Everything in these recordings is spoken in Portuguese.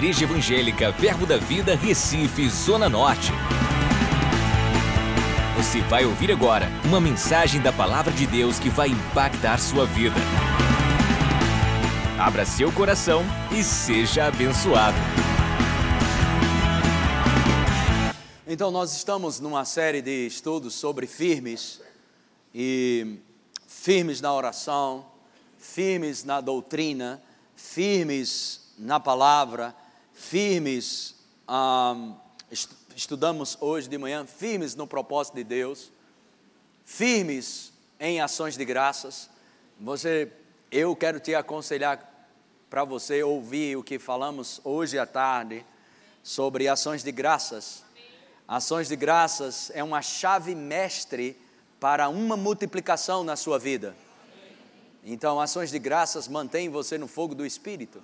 Igreja Evangélica Verbo da Vida, Recife, Zona Norte. Você vai ouvir agora uma mensagem da Palavra de Deus que vai impactar sua vida. Abra seu coração e seja abençoado. Então, nós estamos numa série de estudos sobre firmes e firmes na oração, firmes na doutrina, firmes na palavra, firmes, um, estudamos hoje de manhã, firmes no propósito de Deus, firmes em ações de graças. Você, eu quero te aconselhar para você ouvir o que falamos hoje à tarde sobre ações de graças. Ações de graças é uma chave mestre para uma multiplicação na sua vida. Então, ações de graças mantêm você no fogo do Espírito.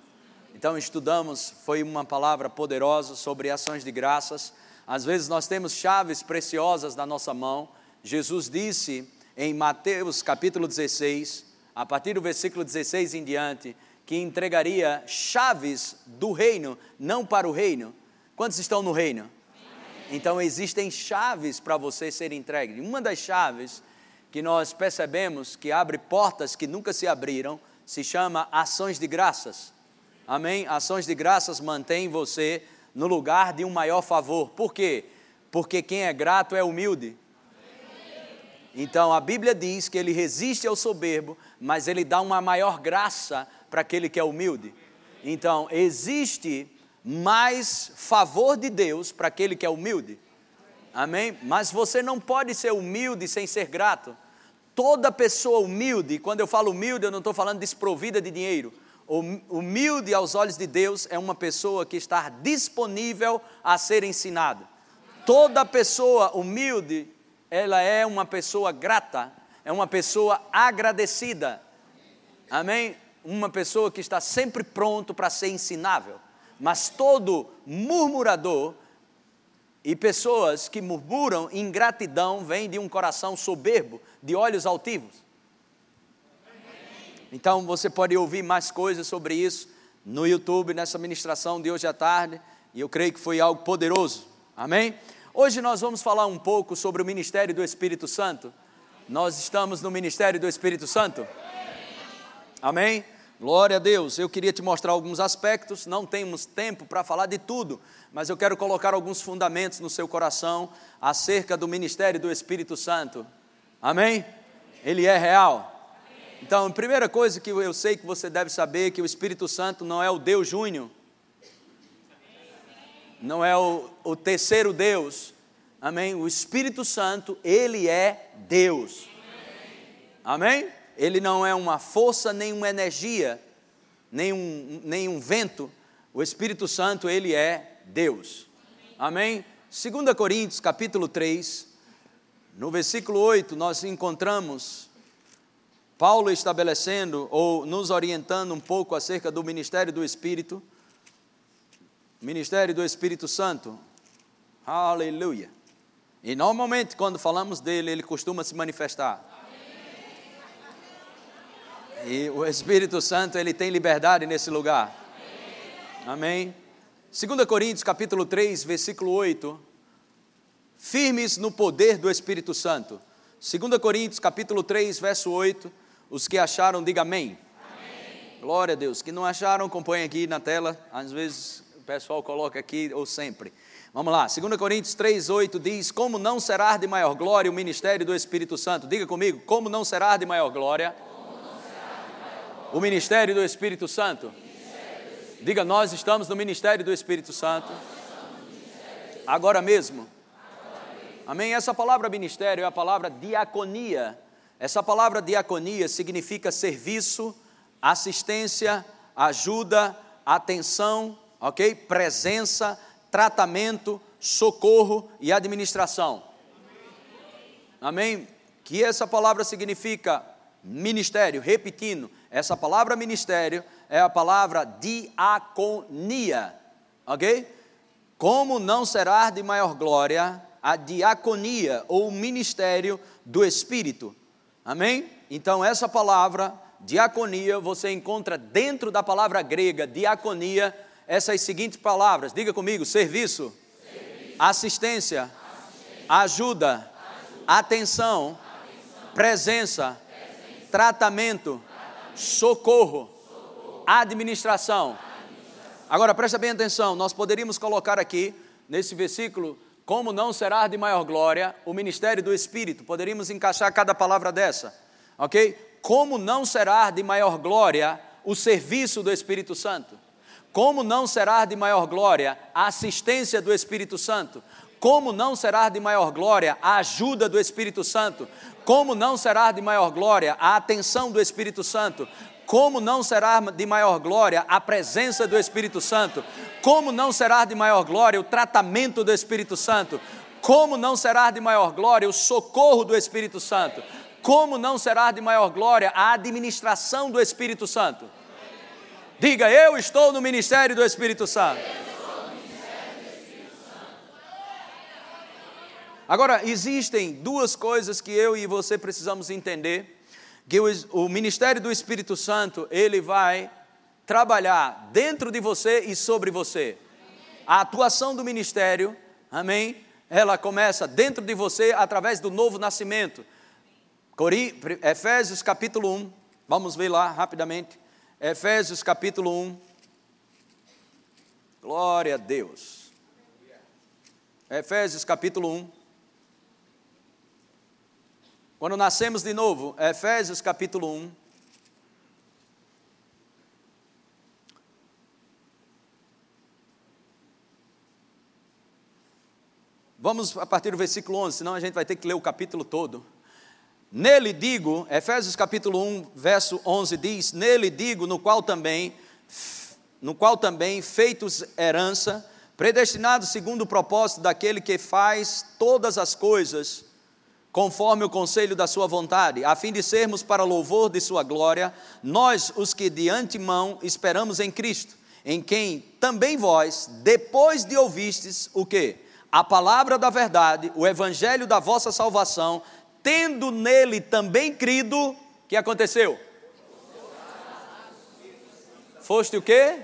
Então, estudamos, foi uma palavra poderosa sobre ações de graças. Às vezes nós temos chaves preciosas na nossa mão. Jesus disse em Mateus capítulo 16, a partir do versículo 16 em diante, que entregaria chaves do reino, não para o reino. Quantos estão no reino? Então existem chaves para você ser entregue. Uma das chaves que nós percebemos que abre portas que nunca se abriram, se chama ações de graças. Amém? Ações de graças mantém você no lugar de um maior favor. Por quê? Porque quem é grato é humilde. Então a Bíblia diz que ele resiste ao soberbo, mas ele dá uma maior graça para aquele que é humilde. Então existe mais favor de Deus para aquele que é humilde. Amém? Mas você não pode ser humilde sem ser grato. Toda pessoa humilde, quando eu falo humilde, eu não estou falando desprovida de dinheiro. Humilde aos olhos de Deus é uma pessoa que está disponível a ser ensinada. Toda pessoa humilde, ela é uma pessoa grata, é uma pessoa agradecida. Amém? Uma pessoa que está sempre pronto para ser ensinável. Mas todo murmurador e pessoas que murmuram ingratidão vêm de um coração soberbo, de olhos altivos. Então você pode ouvir mais coisas sobre isso no YouTube, nessa ministração de hoje à tarde, e eu creio que foi algo poderoso. Amém? Hoje nós vamos falar um pouco sobre o ministério do Espírito Santo. Nós estamos no ministério do Espírito Santo. Amém? Glória a Deus. Eu queria te mostrar alguns aspectos, não temos tempo para falar de tudo, mas eu quero colocar alguns fundamentos no seu coração acerca do ministério do Espírito Santo. Amém? Ele é real. Então, a primeira coisa que eu sei que você deve saber é que o Espírito Santo não é o Deus Júnior, não é o, o terceiro Deus. Amém? O Espírito Santo, ele é Deus. Amém? ele não é uma força, nem uma energia, nem um, nem um vento. O Espírito Santo, ele é Deus. Amém? 2 Coríntios, capítulo 3, no versículo 8, nós encontramos Paulo estabelecendo ou nos orientando um pouco acerca do ministério do Espírito, ministério do Espírito Santo. Aleluia. E normalmente, quando falamos dele, ele costuma se manifestar. E o Espírito Santo, ele tem liberdade nesse lugar. Amém. 2 Coríntios capítulo 3, versículo 8. Firmes no poder do Espírito Santo. 2 Coríntios capítulo 3, verso 8. Os que acharam, diga amém. amém. Glória a Deus. Que não acharam, acompanhe aqui na tela. Às vezes o pessoal coloca aqui ou sempre. Vamos lá, 2 Coríntios 3, 8 diz: Como não será de maior glória o ministério do Espírito Santo? Diga comigo, como não será de maior glória o ministério do Espírito Santo. Diga, nós estamos no ministério do Espírito Santo. Agora mesmo. Amém? Essa palavra ministério é a palavra diaconia. Essa palavra diaconia significa serviço, assistência, ajuda, atenção, ok? Presença, tratamento, socorro e administração. Amém? Que essa palavra significa ministério, repetindo, essa palavra ministério é a palavra diaconia, ok? Como não será de maior glória a diaconia ou ministério do Espírito, amém? Então, essa palavra diaconia você encontra dentro da palavra grega diaconia, essas seguintes palavras. Diga comigo: serviço, serviço. Assistência, assistência, ajuda, ajuda. Atenção, atenção, presença, presença. Tratamento, tratamento, socorro, socorro. Administração. administração. Agora presta bem atenção, nós poderíamos colocar aqui nesse versículo como não será de maior glória o ministério do Espírito. Poderíamos encaixar cada palavra dessa, ok? Como não será de maior glória o serviço do Espírito Santo? Como não será de maior glória a assistência do Espírito Santo? Como não será de maior glória a ajuda do Espírito Santo? Como não será de maior glória a atenção do Espírito Santo? Como não será de maior glória a presença do Espírito Santo? Como não será de maior glória o tratamento do Espírito Santo? Como não será de maior glória o socorro do Espírito Santo? Como não será de maior glória a administração do Espírito Santo? Diga, eu estou no ministério do Espírito Santo. Agora, existem duas coisas que eu e você precisamos entender, que o, ministério do Espírito Santo, ele vai trabalhar dentro de você e sobre você. A atuação do ministério, amém? Ela começa dentro de você através do novo nascimento. Efésios capítulo 1, vamos ver lá rapidamente. Efésios capítulo 1. Glória a Deus. Efésios capítulo 1. Quando nascemos de novo, Efésios capítulo 1. Vamos a partir do versículo 11, senão a gente vai ter que ler o capítulo todo. Nele digo, Efésios capítulo 1, verso 11 diz: Nele digo, no qual também, no qual também feitos herança, predestinados segundo o propósito daquele que faz todas as coisas conforme o conselho da sua vontade, a fim de sermos para louvor de sua glória, nós os que de antemão esperamos em Cristo, em quem também vós, depois de ouvistes o que? A palavra da verdade, o evangelho da vossa salvação, tendo nele também crido, que aconteceu? Foste o quê?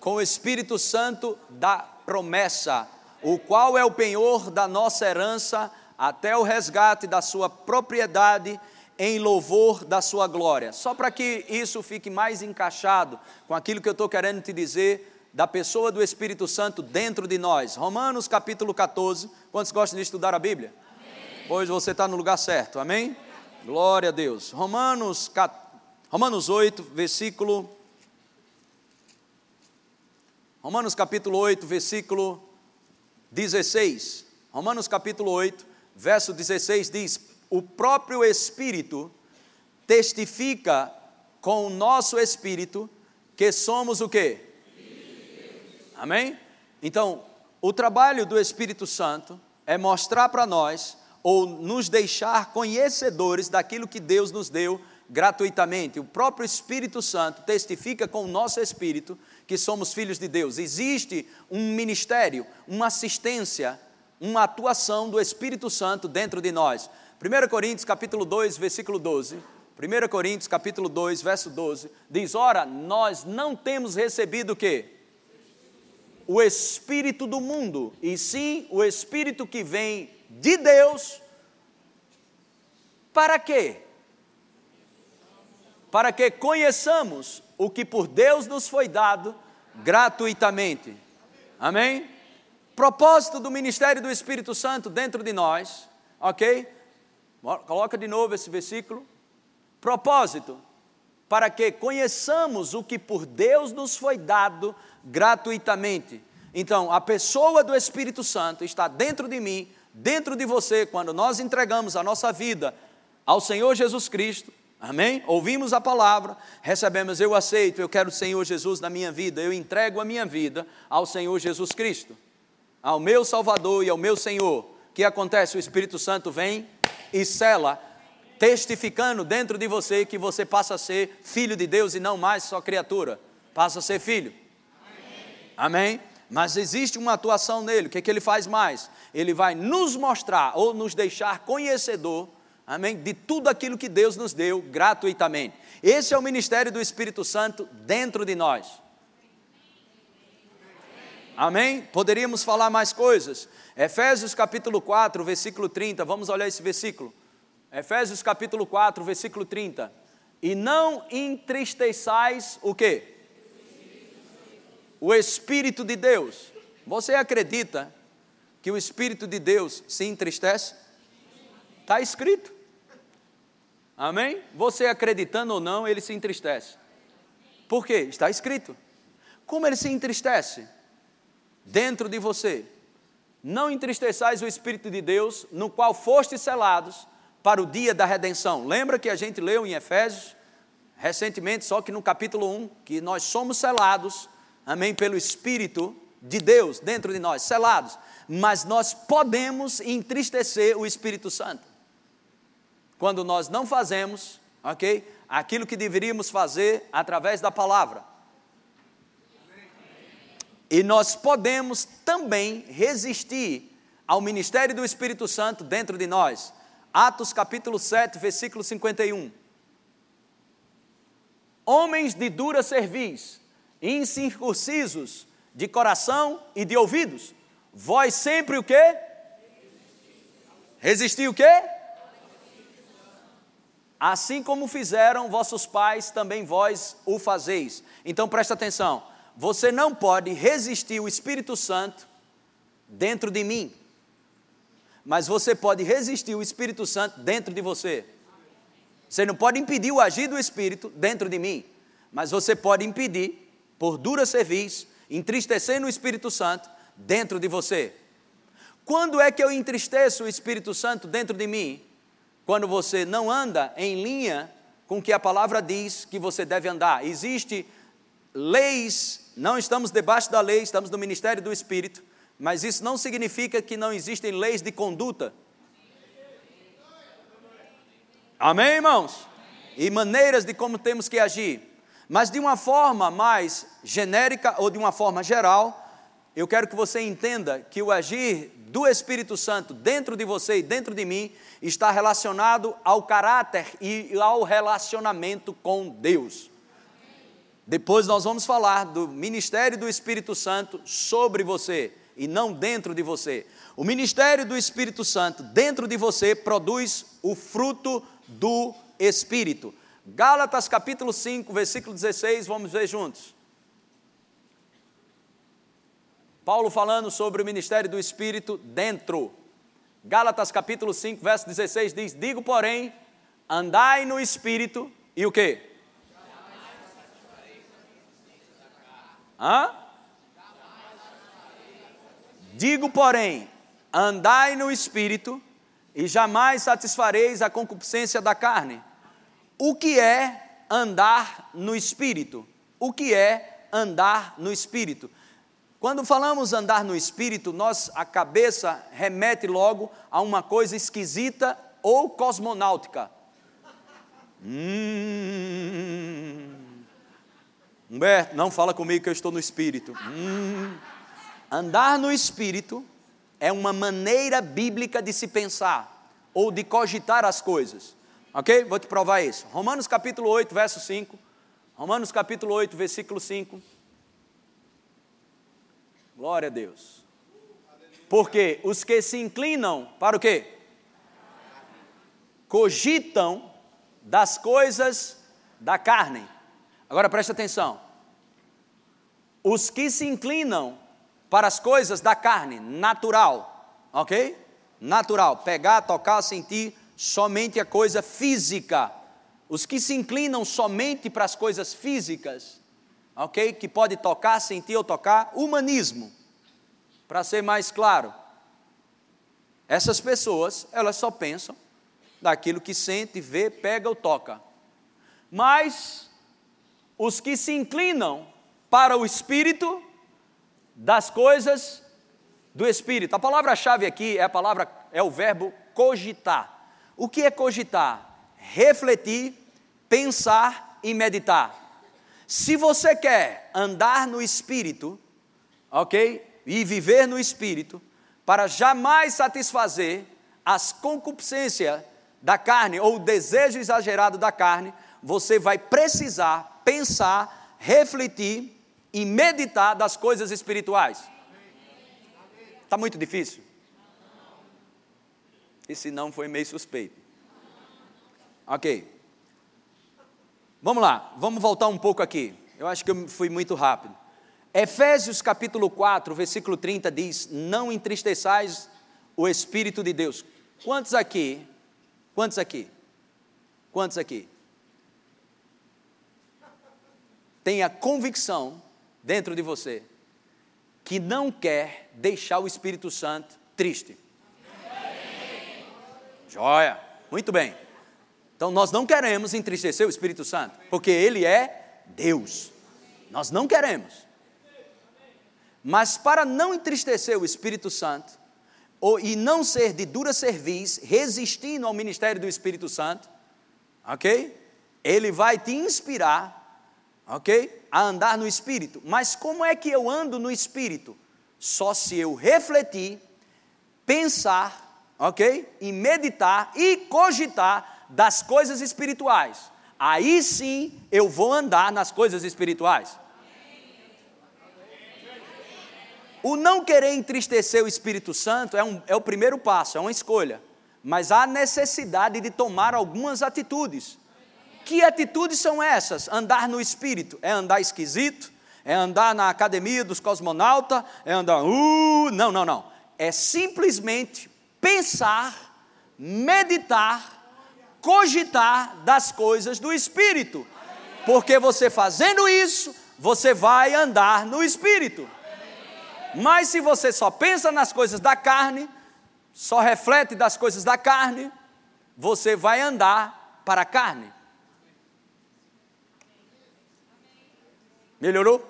Com o Espírito Santo da promessa, o qual é o penhor da nossa herança até o resgate da sua propriedade em louvor da sua glória. Só para que isso fique mais encaixado com aquilo que eu estou querendo te dizer da pessoa do Espírito Santo dentro de nós. Romanos capítulo 14. Quantos gostam de estudar a Bíblia? Amém. Pois você está no lugar certo, amém? Glória a Deus. Romanos, Romanos 8, versículo. Romanos capítulo 8, versículo 16. Romanos capítulo 8, verso 16 diz: O próprio Espírito testifica com o nosso espírito que somos o quê? Amém? Então, o trabalho do Espírito Santo é mostrar para nós ou nos deixar conhecedores daquilo que Deus nos deu gratuitamente. O próprio Espírito Santo testifica com o nosso espírito que somos filhos de Deus. Existe um ministério, uma assistência, uma atuação do Espírito Santo dentro de nós. 1 Coríntios capítulo 2, versículo 12. 1 Coríntios capítulo 2, verso 12, diz: Ora, nós não temos recebido o quê? o espírito do mundo, e sim o espírito que vem de Deus. Para quê? Para que conheçamos o que por Deus nos foi dado gratuitamente. Amém? Propósito do ministério do Espírito Santo dentro de nós, ok? Coloca de novo esse versículo. Propósito, para que conheçamos o que por Deus nos foi dado gratuitamente. Então, a pessoa do Espírito Santo está dentro de mim, dentro de você, quando nós entregamos a nossa vida ao Senhor Jesus Cristo. Amém? Ouvimos a palavra, recebemos, eu aceito, eu quero o Senhor Jesus na minha vida, eu entrego a minha vida ao Senhor Jesus Cristo, ao meu Salvador e ao meu Senhor. O que acontece? O Espírito Santo vem e sela, testificando dentro de você que você passa a ser filho de Deus e não mais só criatura, passa a ser filho. Amém? Mas existe uma atuação nele. O que, é que ele faz mais? Ele vai nos mostrar ou nos deixar conhecedor, amém, de tudo aquilo que Deus nos deu gratuitamente. Esse é o ministério do Espírito Santo dentro de nós. Amém? Poderíamos falar mais coisas. Efésios capítulo 4, versículo 30, vamos olhar esse versículo. Efésios capítulo 4, versículo 30. E não entristeçais o quê? O Espírito de Deus. Você acredita que o Espírito de Deus se entristece? Está escrito. Amém? Você acreditando ou não, ele se entristece. Por quê? Está escrito. Como ele se entristece? Dentro de você. Não entristeçais o Espírito de Deus, no qual fostes selados para o dia da redenção. Lembra que a gente leu em Efésios, recentemente, só que no capítulo 1, que nós somos selados, amém, pelo Espírito de Deus dentro de nós, selados. Mas nós podemos entristecer o Espírito Santo. Quando nós não fazemos, ok, aquilo que deveríamos fazer através da palavra. E nós podemos também resistir ao ministério do Espírito Santo dentro de nós. Atos capítulo 7, versículo 51. Homens de dura cerviz, incircuncisos de coração e de ouvidos, vós sempre o quê? Resistir o quê? Assim como fizeram vossos pais, também vós o fazeis. Então presta atenção, você não pode resistir o Espírito Santo dentro de mim mas você pode resistir o Espírito Santo dentro de você. Você não pode impedir o agir do Espírito dentro de mim, mas você pode impedir, por dura serviço, entristecer no Espírito Santo dentro de você. Quando é que eu entristeço o Espírito Santo dentro de mim? Quando você não anda em linha com o que a palavra diz que você deve andar. Existem leis, não estamos debaixo da lei, estamos no ministério do Espírito mas isso não significa que não existem leis de conduta. Amém, irmãos? E maneiras de como temos que agir. Mas de uma forma mais genérica ou de uma forma geral, eu quero que você entenda que o agir do Espírito Santo dentro de você e dentro de mim está relacionado ao caráter e ao relacionamento com Deus. Depois nós vamos falar do ministério do Espírito Santo sobre você e não dentro de você. O ministério do Espírito Santo dentro de você produz o fruto do Espírito. Gálatas capítulo 5, versículo 16, vamos ver juntos. Paulo falando sobre o ministério do Espírito dentro. Gálatas capítulo 5, verso 16 diz: Digo, porém, andai no Espírito e o quê? Hã? Digo, porém, andai no espírito e jamais satisfareis a concupiscência da carne. O que é andar no espírito? O que é andar no espírito? Quando falamos andar no espírito, nós a cabeça remete logo a uma coisa esquisita ou cosmonáutica. Hum. Humberto, não fala comigo que eu estou no espírito. Hum. Andar no espírito é uma maneira bíblica de se pensar ou de cogitar as coisas. Ok? Vou te provar isso. Romanos capítulo 8, verso 5. Romanos capítulo 8, versículo 5. Glória a Deus. Porque os que se inclinam para o quê? Cogitam das coisas da carne. Agora preste atenção. Os que se inclinam para as coisas da carne, natural, ok? Natural, pegar, tocar, sentir, somente a coisa física. Os que se inclinam somente para as coisas físicas, ok? Que pode tocar, sentir ou tocar, humanismo. Para ser mais claro, essas pessoas, elas só pensam daquilo que sente, vê, pega ou toca. Mas os que se inclinam para o espírito, das coisas do espírito. A palavra-chave aqui é a palavra é o verbo cogitar. O que é cogitar? Refletir, pensar e meditar. Se você quer andar no espírito, OK? E viver no espírito, para jamais satisfazer as concupiscências da carne ou o desejo exagerado da carne, você vai precisar pensar, refletir e meditar das coisas espirituais. Está muito difícil? Esse não foi meio suspeito. Ok. Vamos lá, vamos voltar um pouco aqui. Eu acho que eu fui muito rápido. Efésios capítulo 4, versículo 30 diz: Não entristeçais o Espírito de Deus. Quantos aqui? Quantos aqui? Quantos aqui? Tem a convicção dentro de você que não quer deixar o Espírito Santo triste. Joia, muito bem. Então nós não queremos entristecer o Espírito Santo, porque ele é Deus. Nós não queremos. Mas para não entristecer o Espírito Santo, ou, e não ser de dura cerviz, resistindo ao ministério do Espírito Santo, ok? Ele vai te inspirar, ok? A andar no Espírito. Mas como é que eu ando no Espírito? Só se eu refletir, pensar, ok? E meditar e cogitar das coisas espirituais, aí sim eu vou andar nas coisas espirituais. O não querer entristecer o Espírito Santo é, um, é o primeiro passo, é uma escolha. Mas há necessidade de tomar algumas atitudes. Que atitudes são essas? Andar no Espírito. É andar esquisito? É andar na academia dos cosmonautas? É andar. Uh, não, não, não. É simplesmente pensar, meditar cogitar das coisas do Espírito. Porque você fazendo isso, você vai andar no Espírito. Mas se você só pensa nas coisas da carne, só reflete das coisas da carne, você vai andar para a carne. Melhorou?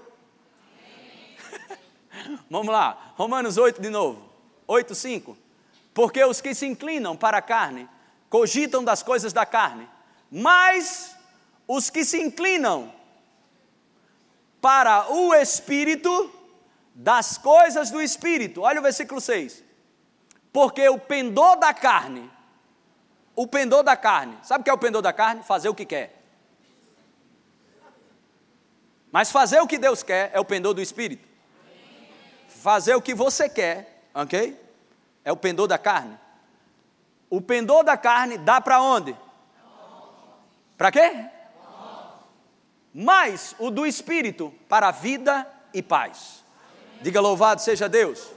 Vamos lá, Romanos 8 de novo. 8, 5. Porque os que se inclinam para a carne cogitam das coisas da carne, mas os que se inclinam para o espírito, das coisas do espírito. Olha o versículo 6. Porque o pendor da carne, o pendor da carne, sabe o que é o pendor da carne? Fazer o que quer. Mas fazer o que Deus quer é o pendor do espírito. Fazer o que você quer, ok? É o pendor da carne. O pendor da carne dá para onde? Para quê? Mas o do espírito para vida e paz. Diga louvado seja Deus.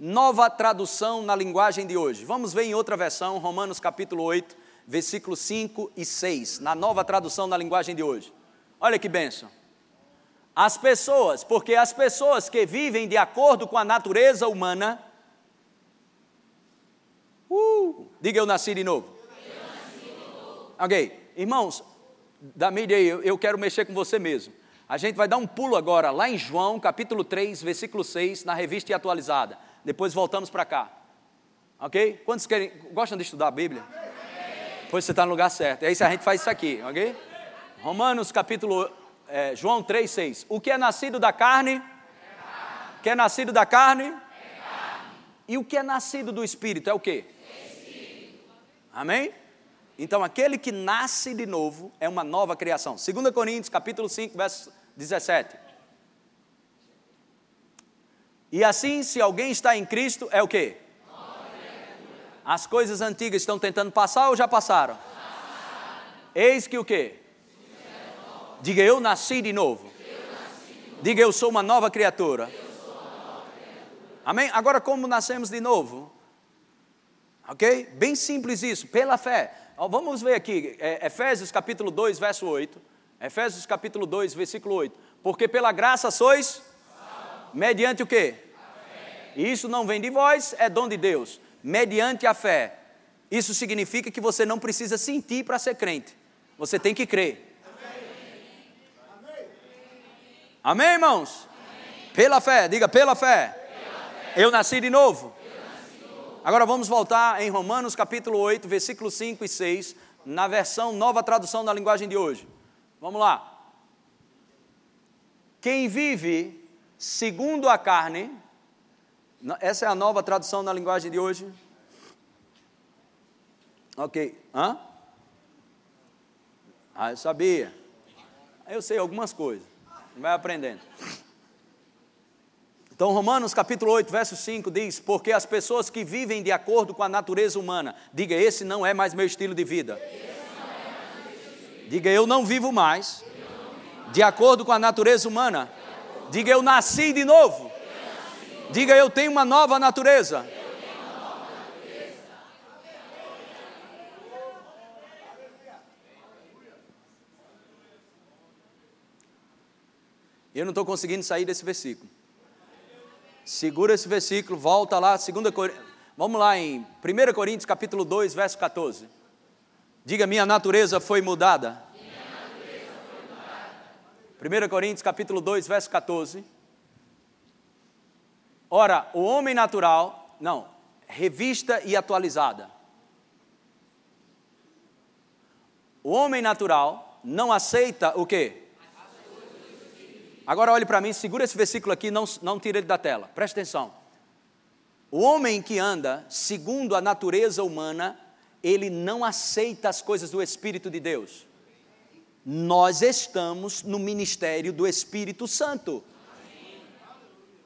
Nova tradução na linguagem de hoje. Vamos ver em outra versão, Romanos capítulo 8, versículos 5 e 6, na nova tradução na linguagem de hoje. Olha que benção. As pessoas, porque as pessoas que vivem de acordo com a natureza humana, Uh, diga eu nasci de novo. Ok, irmãos, da mídia aí, eu, eu quero mexer com você mesmo. A gente vai dar um pulo agora lá em João, capítulo 3, versículo 6, na revista e atualizada. Depois voltamos para cá. Ok? Quantos querem, gostam de estudar a Bíblia? Pois você está no lugar certo. É isso, a gente faz isso aqui, ok? Romanos capítulo, é, João 3, 6. O que é nascido da carne? O que é nascido da carne? E o que é nascido do Espírito é o quê? Amém? Então, aquele que nasce de novo é uma nova criação. 2 Coríntios, capítulo 5, verso 17. E assim, se alguém está em Cristo, é o quê? As coisas antigas estão tentando passar ou já passaram? Eis que o quê? Diga eu nasci de novo. Diga eu sou uma nova criatura. Amém? Agora, como nascemos de novo? Ok? Bem simples isso, pela fé. Vamos ver aqui, é, Efésios capítulo 2, verso 8. Efésios capítulo 2, versículo 8. Porque pela graça sois mediante o quê? E isso não vem de vós, é dom de Deus. Mediante a fé. Isso significa que você não precisa sentir para ser crente. Você tem que crer. Amém, irmãos? Pela fé, diga pela fé. Pela fé. Eu nasci de novo. Agora vamos voltar em Romanos capítulo 8, versículos 5 e 6, na versão nova tradução da linguagem de hoje. Vamos lá. Quem vive segundo a carne, essa é a nova tradução da linguagem de hoje. Ok. Hã? Ah, eu sabia. Eu sei algumas coisas. Vai aprendendo. Então, Romanos capítulo 8, verso 5 diz: Porque as pessoas que vivem de acordo com a natureza humana, diga, esse não é mais meu estilo de vida. Diga, eu não vivo mais de acordo com a natureza humana. Diga, eu nasci de novo. Diga, eu tenho uma nova natureza. Eu não estou conseguindo sair desse versículo. Segura esse versículo, volta lá, 2 Coríntios. Vamos lá em 1 Coríntios capítulo 2, verso 14. Diga, minha natureza foi mudada. Minha natureza foi mudada. 1 Coríntios capítulo 2, verso 14. Ora, o homem natural, não, revista e atualizada. O homem natural não aceita o quê? Agora olhe para mim, segura esse versículo aqui, não, não tire ele da tela. Preste atenção. O homem que anda segundo a natureza humana, ele não aceita as coisas do Espírito de Deus. Nós estamos no ministério do Espírito Santo.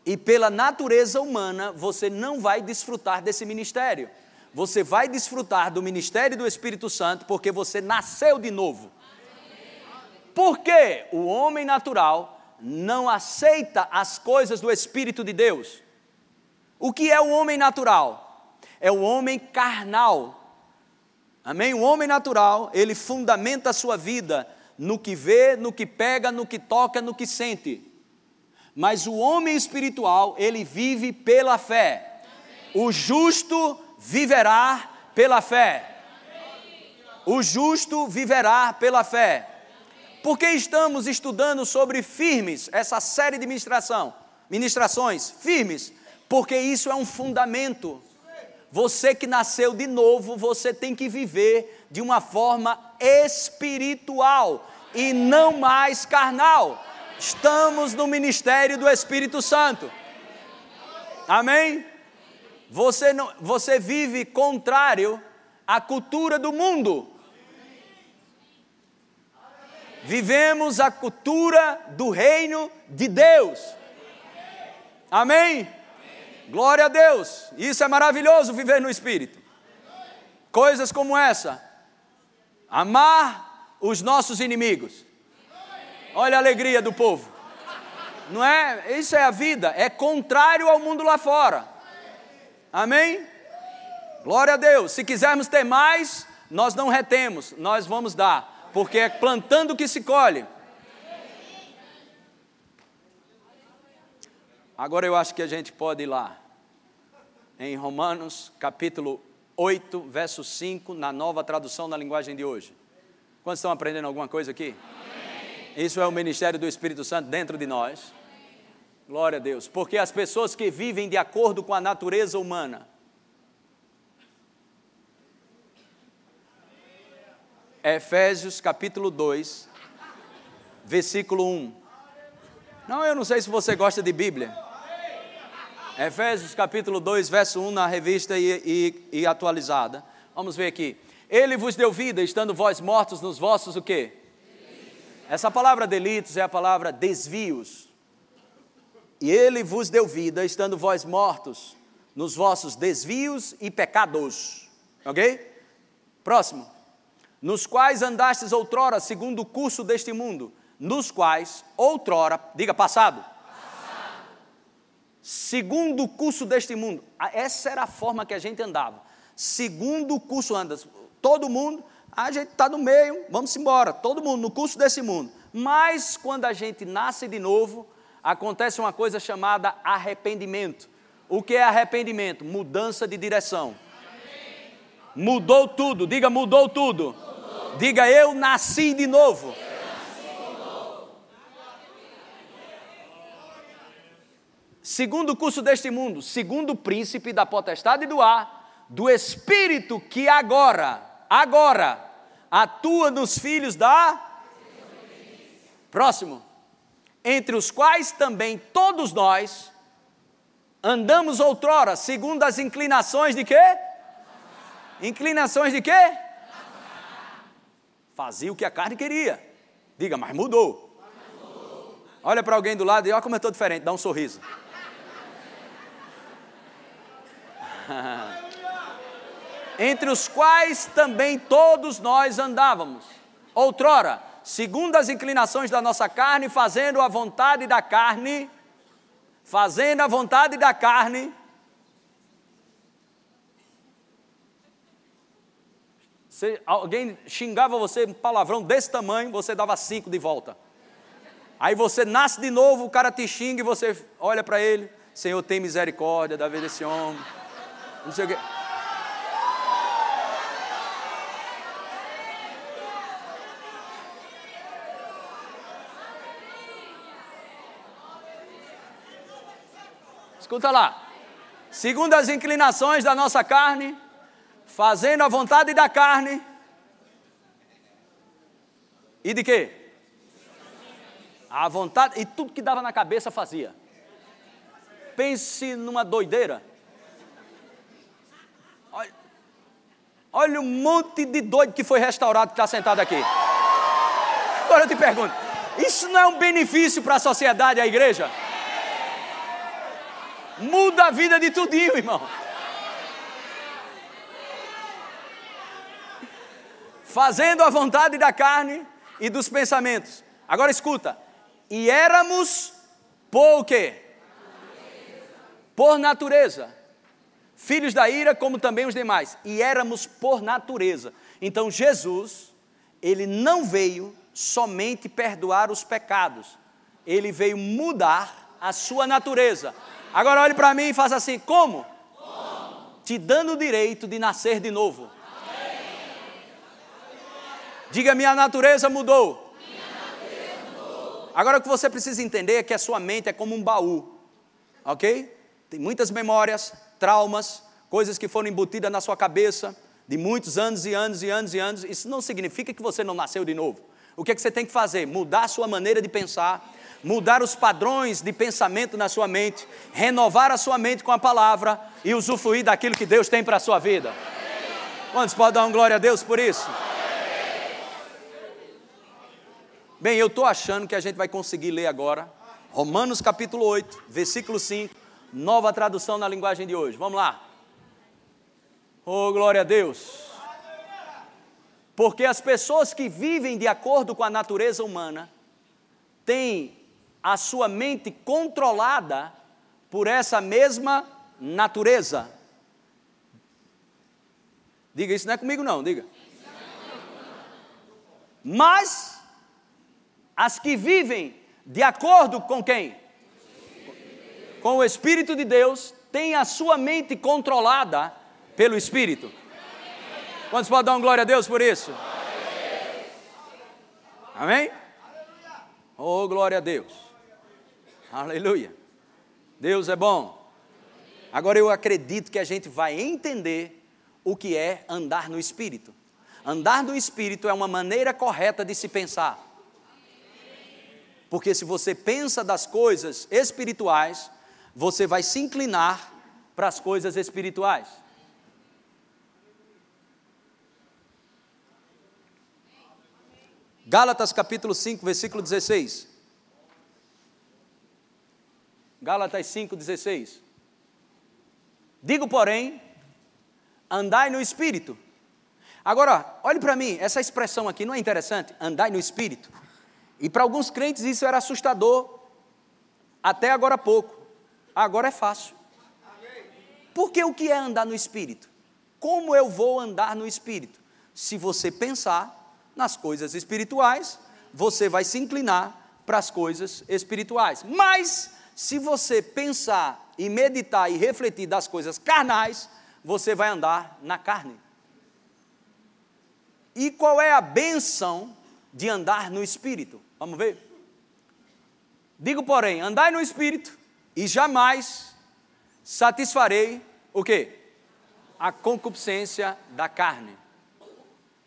E pela natureza humana, você não vai desfrutar desse ministério. Você vai desfrutar do ministério do Espírito Santo porque você nasceu de novo. Porque o homem natural não aceita as coisas do Espírito de Deus. O que é o homem natural? É o homem carnal. Amém? O homem natural, ele fundamenta a sua vida no que vê, no que pega, no que toca, no que sente. Mas o homem espiritual, ele vive pela fé. O justo viverá pela fé. O justo viverá pela fé. Por que estamos estudando sobre firmes, essa série de ministração? Ministrações firmes, porque isso é um fundamento. Você que nasceu de novo, você tem que viver de uma forma espiritual e não mais carnal. Estamos no ministério do Espírito Santo. Amém? Você, não, você vive contrário à cultura do mundo. Vivemos a cultura do reino de Deus. Amém? Glória a Deus. Isso é maravilhoso viver no Espírito. Coisas como essa. Amar os nossos inimigos. Olha a alegria do povo. Não é? Isso é a vida. É contrário ao mundo lá fora. Amém? Glória a Deus. Se quisermos ter mais, nós não retemos, nós vamos dar porque é plantando que se colhe. Agora eu acho que a gente pode ir lá, em Romanos capítulo 8, verso 5, na nova tradução na linguagem de hoje. Quantos estão aprendendo alguma coisa aqui? Isso é o ministério do Espírito Santo dentro de nós. Glória a Deus. Porque as pessoas que vivem de acordo com a natureza humana, Efésios capítulo 2, versículo 1. Não, eu não sei se você gosta de Bíblia. Efésios capítulo 2, verso 1 na revista e, e, e, atualizada. Vamos ver aqui. Ele vos deu vida, estando vós mortos nos vossos o quê? Essa palavra delitos é a palavra desvios. E ele vos deu vida, estando vós mortos nos vossos desvios e pecados. Ok? Próximo nos quais andastes outrora segundo o curso deste mundo, nos quais outrora, diga passado, passado. segundo o curso deste mundo, essa era a forma que a gente andava, segundo o curso anda, todo mundo, a gente está no meio, vamos embora, todo mundo no curso desse mundo, mas quando a gente nasce de novo, acontece uma coisa chamada arrependimento. O que é arrependimento? Mudança de direção. Mudou tudo, diga mudou tudo. Diga, eu nasci de novo. Segundo o curso deste mundo, segundo o príncipe da potestade do ar, do espírito que agora, agora, atua nos filhos da. Próximo. Entre os quais também todos nós andamos outrora, segundo as inclinações de quê? Inclinações de quê? Fazia o que a carne queria. Diga, mas mudou. Olha para alguém do lado e olha como eu estou diferente, dá um sorriso. Entre os quais também todos nós andávamos. Outrora, segundo as inclinações da nossa carne, fazendo a vontade da carne, fazendo a vontade da carne. Alguém xingava você um palavrão desse tamanho, você dava cinco de volta. Aí você nasce de novo, o cara te xinga e você olha para ele, Senhor, tem misericórdia da vida desse homem. Não sei o quê. Escuta lá. Segundo as inclinações da nossa carne, fazendo a vontade da carne. E de quê? A vontade, e tudo que dava na cabeça fazia. Pense numa doideira. Olha, olha um monte de doido que foi restaurado que está sentado aqui. Agora eu te pergunto: isso não é um benefício para a sociedade, a igreja? Muda a vida de tudinho, irmão. Fazendo a vontade da carne e dos pensamentos. Agora escuta. E éramos por quê? Por natureza. Filhos da ira, como também os demais. E éramos por natureza. Então Jesus, ele não veio somente perdoar os pecados. Ele veio mudar a sua natureza. Agora olhe para mim e faça assim: como? como? Te dando o direito de nascer de novo. Diga: minha natureza mudou. Minha natureza mudou. Agora o que você precisa entender é que a sua mente é como um baú, ok? Tem muitas memórias, traumas, coisas que foram embutidas na sua cabeça de muitos anos e anos e anos e anos. Isso não significa que você não nasceu de novo. O que, é que você tem que fazer? Mudar a sua maneira de pensar mudar os padrões de pensamento na sua mente, renovar a sua mente com a palavra e usufruir daquilo que Deus tem para a sua vida. Quantos podem dar um glória a Deus por isso? Bem, eu estou achando que a gente vai conseguir ler agora Romanos capítulo 8, versículo 5, nova tradução na linguagem de hoje. Vamos lá. Oh, glória a Deus. Porque as pessoas que vivem de acordo com a natureza humana têm a sua mente controlada por essa mesma natureza. Diga, isso não é comigo não, diga. Mas as que vivem de acordo com quem? Com o Espírito de Deus, têm a sua mente controlada pelo Espírito. Quantos podem dar uma glória a Deus por isso? Amém? Oh, glória a Deus. Aleluia. Deus é bom. Agora eu acredito que a gente vai entender o que é andar no Espírito. Andar no Espírito é uma maneira correta de se pensar. Porque se você pensa das coisas espirituais, você vai se inclinar para as coisas espirituais. Gálatas capítulo 5, versículo 16. Gálatas 5,16. Digo, porém, andai no espírito. Agora, olhe para mim, essa expressão aqui não é interessante? Andai no espírito. E para alguns crentes isso era assustador, até agora pouco. Agora é fácil. Porque o que é andar no espírito? Como eu vou andar no espírito? Se você pensar nas coisas espirituais, você vai se inclinar para as coisas espirituais. Mas se você pensar e meditar e refletir das coisas carnais, você vai andar na carne. E qual é a benção de andar no espírito? Vamos ver? Digo, porém, andai no espírito e jamais satisfarei o quê? A concupiscência da carne.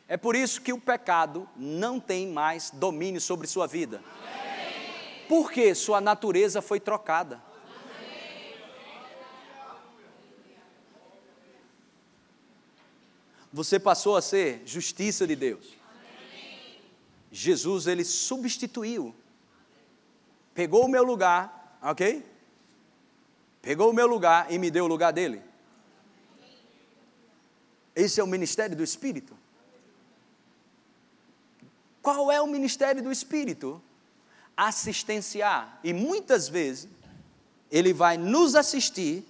É por isso que o pecado não tem mais domínio sobre sua vida. Porque sua natureza foi trocada. Você passou a ser justiça de Deus. Jesus ele substituiu, pegou o meu lugar, ok? Pegou o meu lugar e me deu o lugar dele. Esse é o ministério do Espírito. Qual é o ministério do Espírito? Assistenciar. E muitas vezes ele vai nos assistir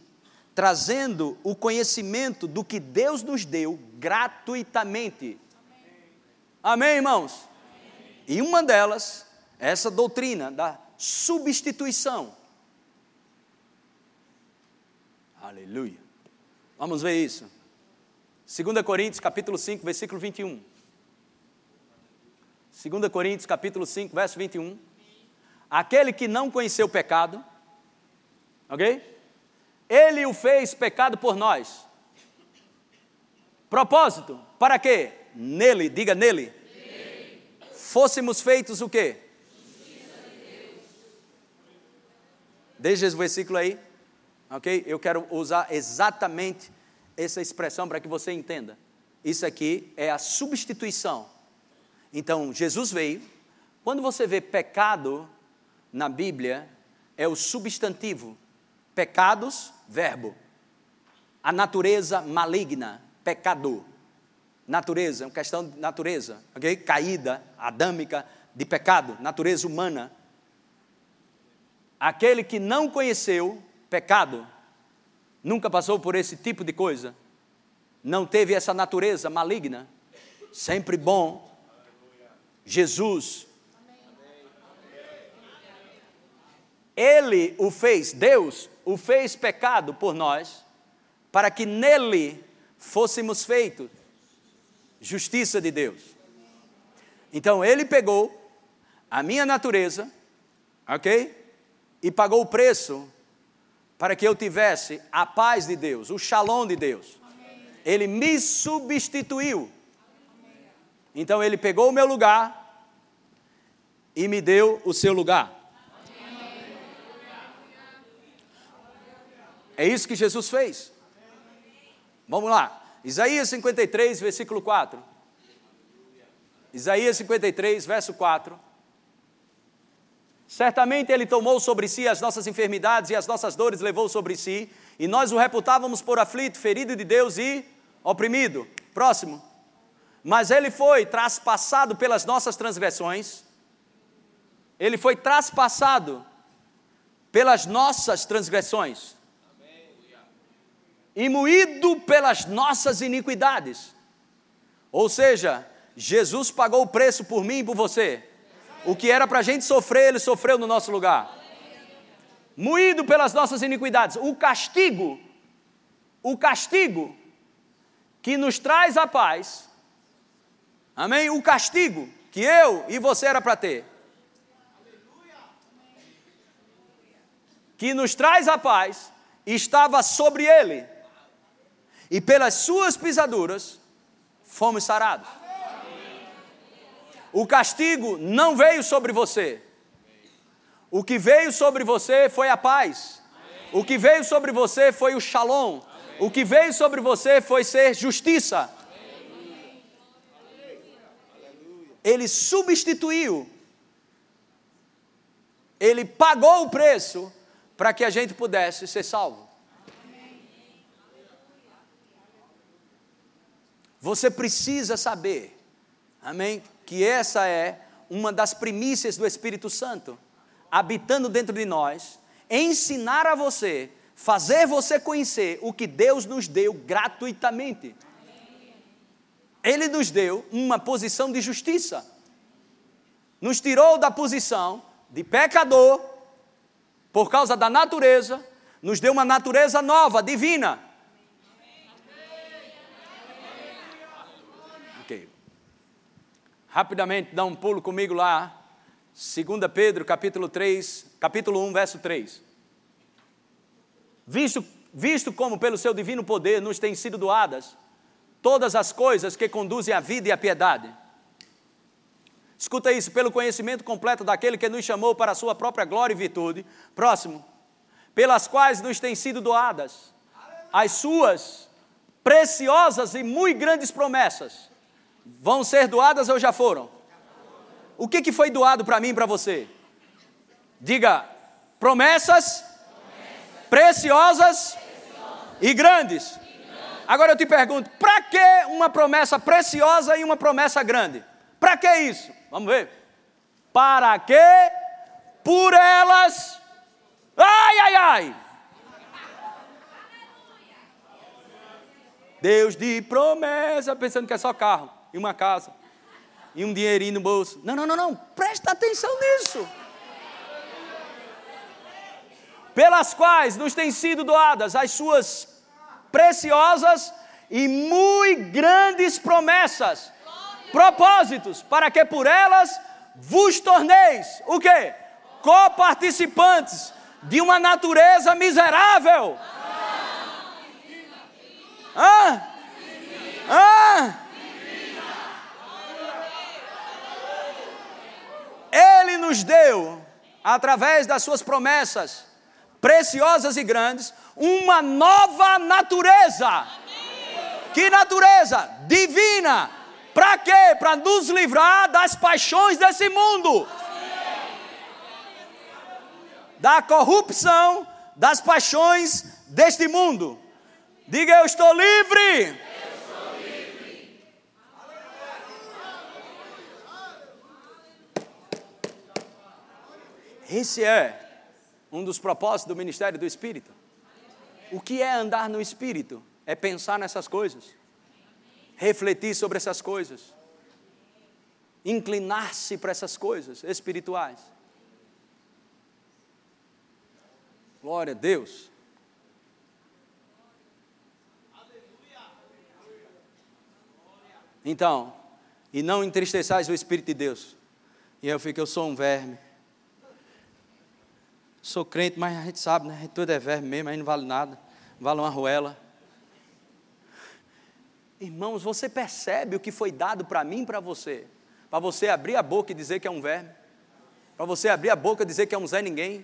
trazendo o conhecimento do que Deus nos deu gratuitamente. Amém, irmãos? E uma delas é essa doutrina da substituição. Aleluia. Vamos ver isso. 2 Coríntios capítulo 5, versículo 21. 2 Coríntios capítulo 5, verso 21. Aquele que não conheceu o pecado, ok? Ele o fez pecado por nós. Propósito, para quê? Nele, diga nele. nele. Fôssemos feitos o quê? De Deixa esse versículo aí, ok? Eu quero usar exatamente essa expressão para que você entenda. Isso aqui é a substituição. Então, Jesus veio. Quando você vê pecado na Bíblia, é o substantivo. Pecados, verbo. A natureza maligna, pecador. Natureza, uma questão de natureza, ok? Caída, adâmica, de pecado, natureza humana. Aquele que não conheceu pecado, nunca passou por esse tipo de coisa, não teve essa natureza maligna, sempre bom. Jesus, Ele o fez, Deus o fez pecado por nós, para que nele fôssemos feitos justiça de Deus. Então ele pegou a minha natureza, ok? E pagou o preço para que eu tivesse a paz de Deus, o shalom de Deus. Ele me substituiu. Então ele pegou o meu lugar e me deu o seu lugar. É isso que Jesus fez. Vamos lá. Isaías 53, versículo 4. Isaías 53, verso 4. Certamente ele tomou sobre si as nossas enfermidades e as nossas dores levou sobre si, e nós o reputávamos por aflito, ferido de Deus e oprimido. Próximo. Mas ele foi traspassado pelas nossas transgressões, ele foi traspassado pelas nossas transgressões e moído pelas nossas iniquidades. Ou seja, Jesus pagou o preço por mim e por você. O que era para a gente sofrer, Ele sofreu no nosso lugar. Moído pelas nossas iniquidades. O castigo, o castigo que nos traz a paz, amém? O castigo que eu e você era para ter, que nos traz a paz, estava sobre ele e pelas suas pisaduras fomos sarados. O castigo não veio sobre você. O que veio sobre você foi a paz. O que veio sobre você foi o shalom. O que veio sobre você foi ser justiça. Ele substituiu. Ele pagou o preço para que a gente pudesse ser salvo. Você precisa saber, amém? Que essa é uma das primícias do Espírito Santo, habitando dentro de nós, ensinar a você, fazer você conhecer o que Deus nos deu gratuitamente. Ele nos deu uma posição de justiça, nos tirou da posição de pecador, por causa da natureza, nos deu uma natureza nova, divina. Rapidamente, dá um pulo comigo lá. 2 Pedro, capítulo 3, capítulo 1, verso 3. Visto, visto como pelo seu divino poder nos têm sido doadas todas as coisas que conduzem à vida e à piedade. Escuta isso, pelo conhecimento completo daquele que nos chamou para a sua própria glória e virtude. Próximo. Pelas quais nos têm sido doadas as suas preciosas e muito grandes promessas vão ser doadas ou já foram? O que, que foi doado para mim e para você? Diga, promessas, preciosas, e grandes. Agora eu te pergunto, para que uma promessa preciosa e uma promessa grande? Para que isso? Vamos ver. Para que por elas. Ai, ai, ai. Deus de promessa, pensando que é só carro e uma casa e um dinheirinho no bolso. Não, não, não, não. Presta atenção nisso. Pelas quais nos têm sido doadas as suas preciosas e muito grandes promessas, propósitos, para que por elas vos torneis o quê? Coparticipantes de uma natureza miserável. Ah! Ah! Ele nos deu, através das suas promessas preciosas e grandes, uma nova natureza. Que natureza? Divina. Para quê? Para nos livrar das paixões desse mundo. Da corrupção das paixões deste mundo. Diga eu estou livre. Esse é um dos propósitos do ministério do Espírito. O que é andar no Espírito? É pensar nessas coisas, refletir sobre essas coisas, inclinar-se para essas coisas espirituais. Glória a Deus. Então, e não entristeçais o Espírito de Deus. E eu fico, eu sou um verme. Sou crente, mas a gente sabe, né? Tudo é verme mesmo, aí não vale nada. Vale uma arruela. Irmãos, você percebe o que foi dado para mim e para você? Para você abrir a boca e dizer que é um verme? Para você abrir a boca e dizer que é um Zé Ninguém?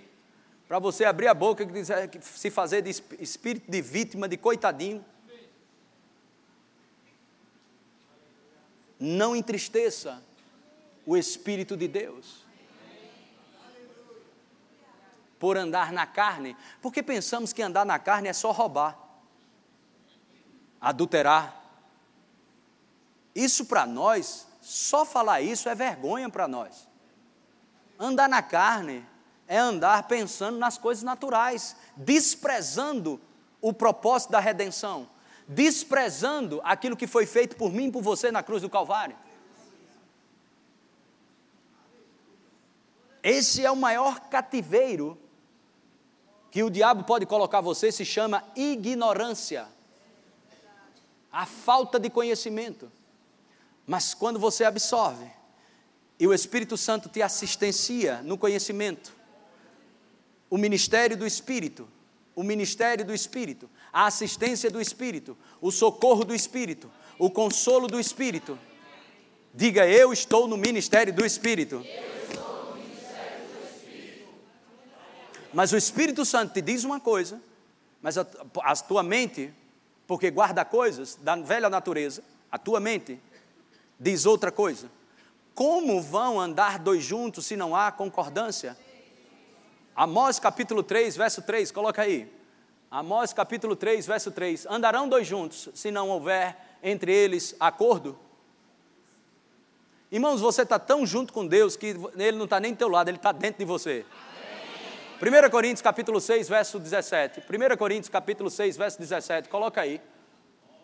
Para você abrir a boca e dizer, se fazer de espírito de vítima, de coitadinho? não entristeça o Espírito de Deus. Por andar na carne, porque pensamos que andar na carne é só roubar, adulterar. Isso para nós, só falar isso é vergonha para nós. Andar na carne é andar pensando nas coisas naturais, desprezando o propósito da redenção, desprezando aquilo que foi feito por mim e por você na cruz do Calvário. Esse é o maior cativeiro que o diabo pode colocar você, se chama ignorância. A falta de conhecimento. Mas quando você absorve e o Espírito Santo te assistencia no conhecimento, o ministério do Espírito, o ministério do Espírito, a assistência do Espírito, o socorro do Espírito, o consolo do Espírito. Diga, eu estou no ministério do Espírito. Mas o Espírito Santo te diz uma coisa, mas a, a tua mente, porque guarda coisas da velha natureza, a tua mente diz outra coisa. Como vão andar dois juntos se não há concordância? Amós capítulo 3, verso 3, coloca aí. Amós capítulo 3, verso 3. Andarão dois juntos, se não houver entre eles acordo? Irmãos, você está tão junto com Deus que Ele não está nem do teu lado, Ele está dentro de você. 1 Coríntios capítulo 6, verso 17. 1 Coríntios capítulo 6, verso 17, coloca aí.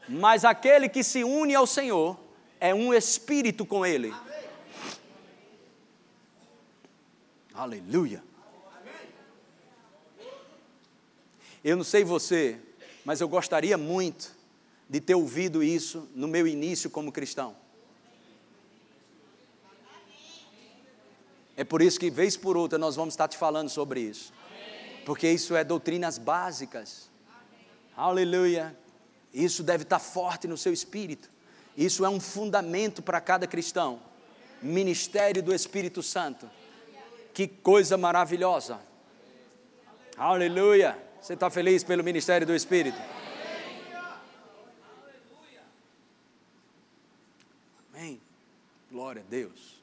Mas aquele que se une ao Senhor é um espírito com Ele. Aleluia. Eu não sei você, mas eu gostaria muito de ter ouvido isso no meu início como cristão. É por isso que, vez por outra, nós vamos estar te falando sobre isso. Porque isso é doutrinas básicas. Aleluia. Isso deve estar forte no seu espírito. Isso é um fundamento para cada cristão. Ministério do Espírito Santo. Que coisa maravilhosa. Aleluia. Você está feliz pelo ministério do Espírito? Amém. Glória a Deus.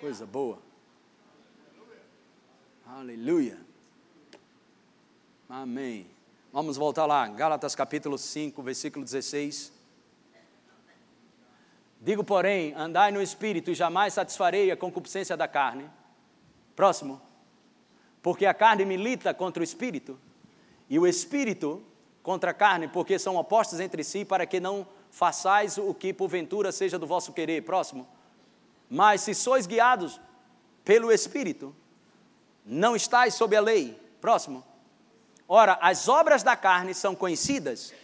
Coisa boa. Aleluia. Amém. Vamos voltar lá, Gálatas capítulo 5, versículo 16. Digo, porém, andai no espírito e jamais satisfarei a concupiscência da carne. Próximo. Porque a carne milita contra o espírito, e o espírito contra a carne, porque são opostos entre si, para que não façais o que porventura seja do vosso querer. Próximo. Mas se sois guiados pelo espírito, não estáis sob a lei. Próximo. Ora, as obras da carne são conhecidas.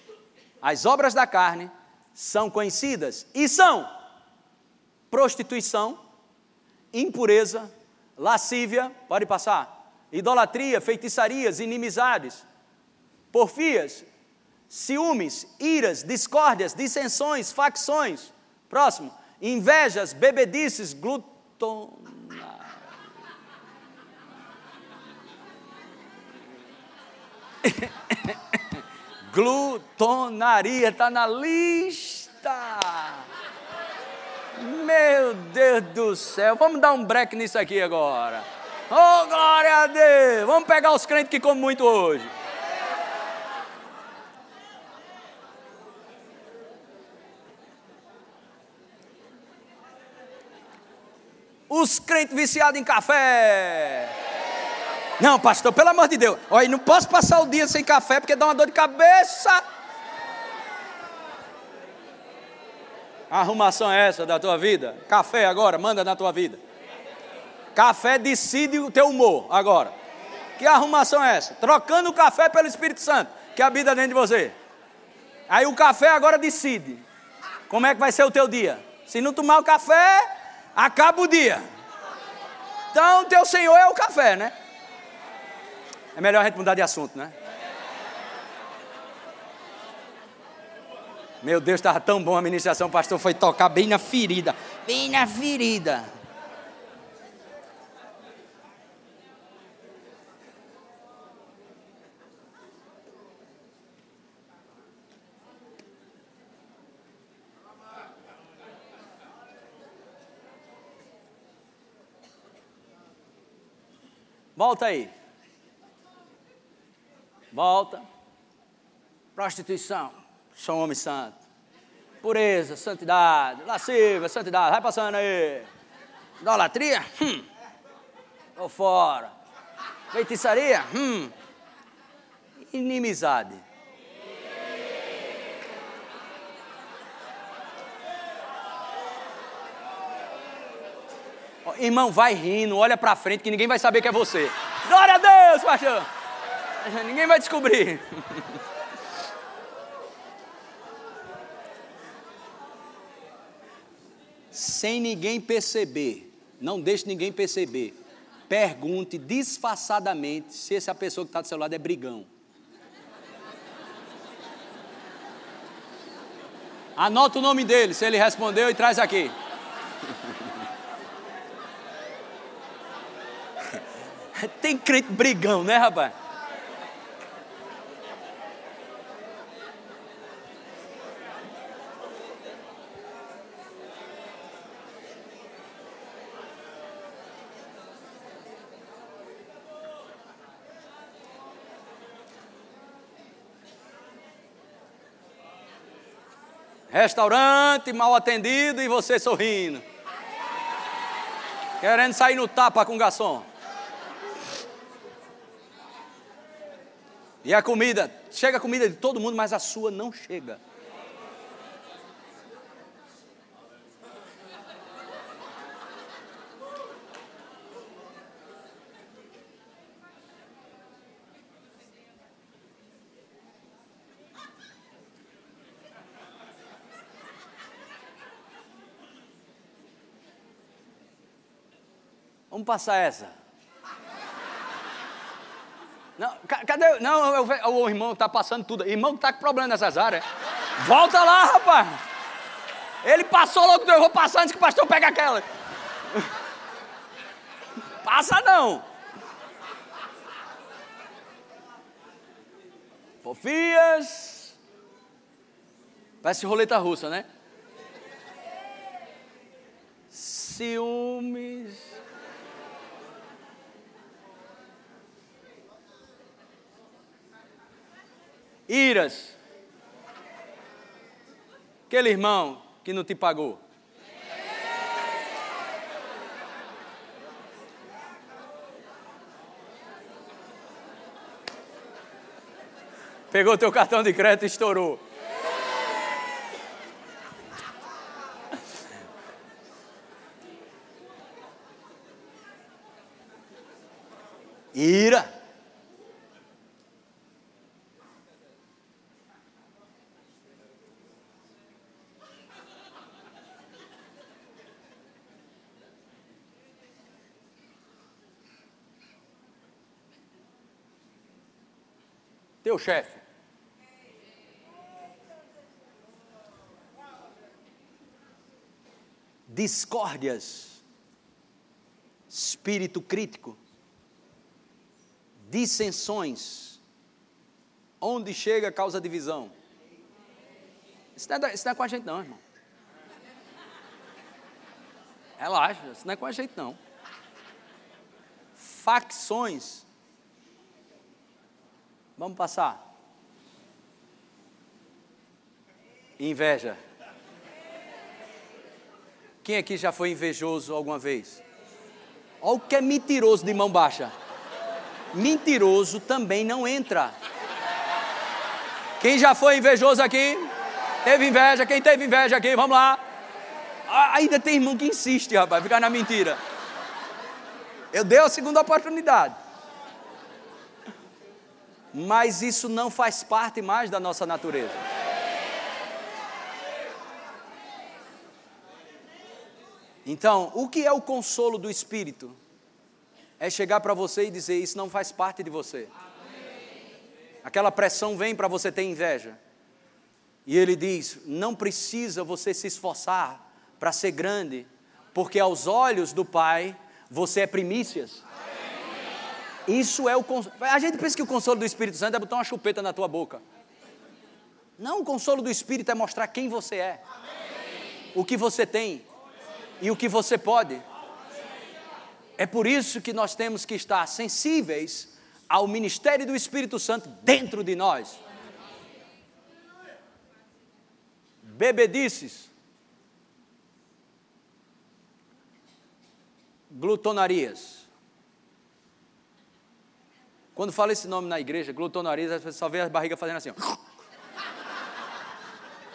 As obras da carne são conhecidas e são prostituição, impureza, lascívia, pode passar, idolatria, feitiçarias, inimizades, porfias, ciúmes, iras, discórdias, dissensões, facções. Próximo, invejas, bebedices, gluton Glutonaria está na lista. Meu Deus do céu, vamos dar um break nisso aqui agora. Oh, glória a Deus! Vamos pegar os crentes que comem muito hoje. Os crentes viciados em café. Não, pastor, pelo amor de Deus. Olha, não posso passar o dia sem café porque dá uma dor de cabeça. A arrumação é essa da tua vida? Café agora, manda na tua vida. Café decide o teu humor agora. Que arrumação é essa? Trocando o café pelo Espírito Santo, que habita dentro de você. Aí o café agora decide como é que vai ser o teu dia. Se não tomar o café, acaba o dia. Então, teu Senhor é o café, né? É melhor a gente mudar de assunto, né? Meu Deus, estava tão bom a ministração, o pastor foi tocar bem na ferida. Bem na ferida. Volta aí. Volta. Prostituição. Sou homem santo. Pureza, santidade. Lasciva, santidade. Vai passando aí. Idolatria? Hum. Tô fora. Feitiçaria? Hum. Inimizade. Irmão, vai rindo, olha pra frente que ninguém vai saber que é você. Glória a Deus, pastor. Ninguém vai descobrir. Sem ninguém perceber, não deixe ninguém perceber. Pergunte disfarçadamente se essa pessoa que está do seu lado é brigão. Anota o nome dele, se ele respondeu, e traz aqui. Tem crente brigão, né, rapaz? Restaurante mal atendido e você sorrindo. Querendo sair no tapa com o garçom. E a comida, chega a comida de todo mundo, mas a sua não chega. Vamos passar essa. Não, cadê? Não, o, o irmão está passando tudo. Irmão está com problema nessas áreas. Volta lá, rapaz. Ele passou logo, eu vou passar antes que o pastor pegue aquela. Passa não. Pofias. Parece roleta russa, né? ciúmes. Iras. Aquele irmão que não te pagou. Pegou teu cartão de crédito e estourou. Ira. Teu chefe. Discórdias. Espírito crítico dissensões. Onde chega causa divisão. Isso não, é, isso não é com a gente, não, irmão. Relaxa, isso não é com a gente, não. Facções. Vamos passar. Inveja. Quem aqui já foi invejoso alguma vez? Olha o que é mentiroso de mão baixa mentiroso também não entra. Quem já foi invejoso aqui? Teve inveja? Quem teve inveja aqui? Vamos lá. Ainda tem irmão que insiste, rapaz, ficar na mentira. Eu dei a segunda oportunidade. Mas isso não faz parte mais da nossa natureza. Então, o que é o consolo do Espírito? é chegar para você e dizer: Isso não faz parte de você. Aquela pressão vem para você ter inveja. E ele diz: Não precisa você se esforçar para ser grande, porque aos olhos do Pai você é primícias. Isso é o consolo. A gente pensa que o consolo do Espírito Santo é botar uma chupeta na tua boca. Não, o consolo do Espírito é mostrar quem você é, o que você tem e o que você pode. É por isso que nós temos que estar sensíveis ao ministério do Espírito Santo dentro de nós. Bebedices, glutonarias. Quando fala esse nome na igreja, glutonarias, as pessoas só vê a barriga fazendo assim. Ó.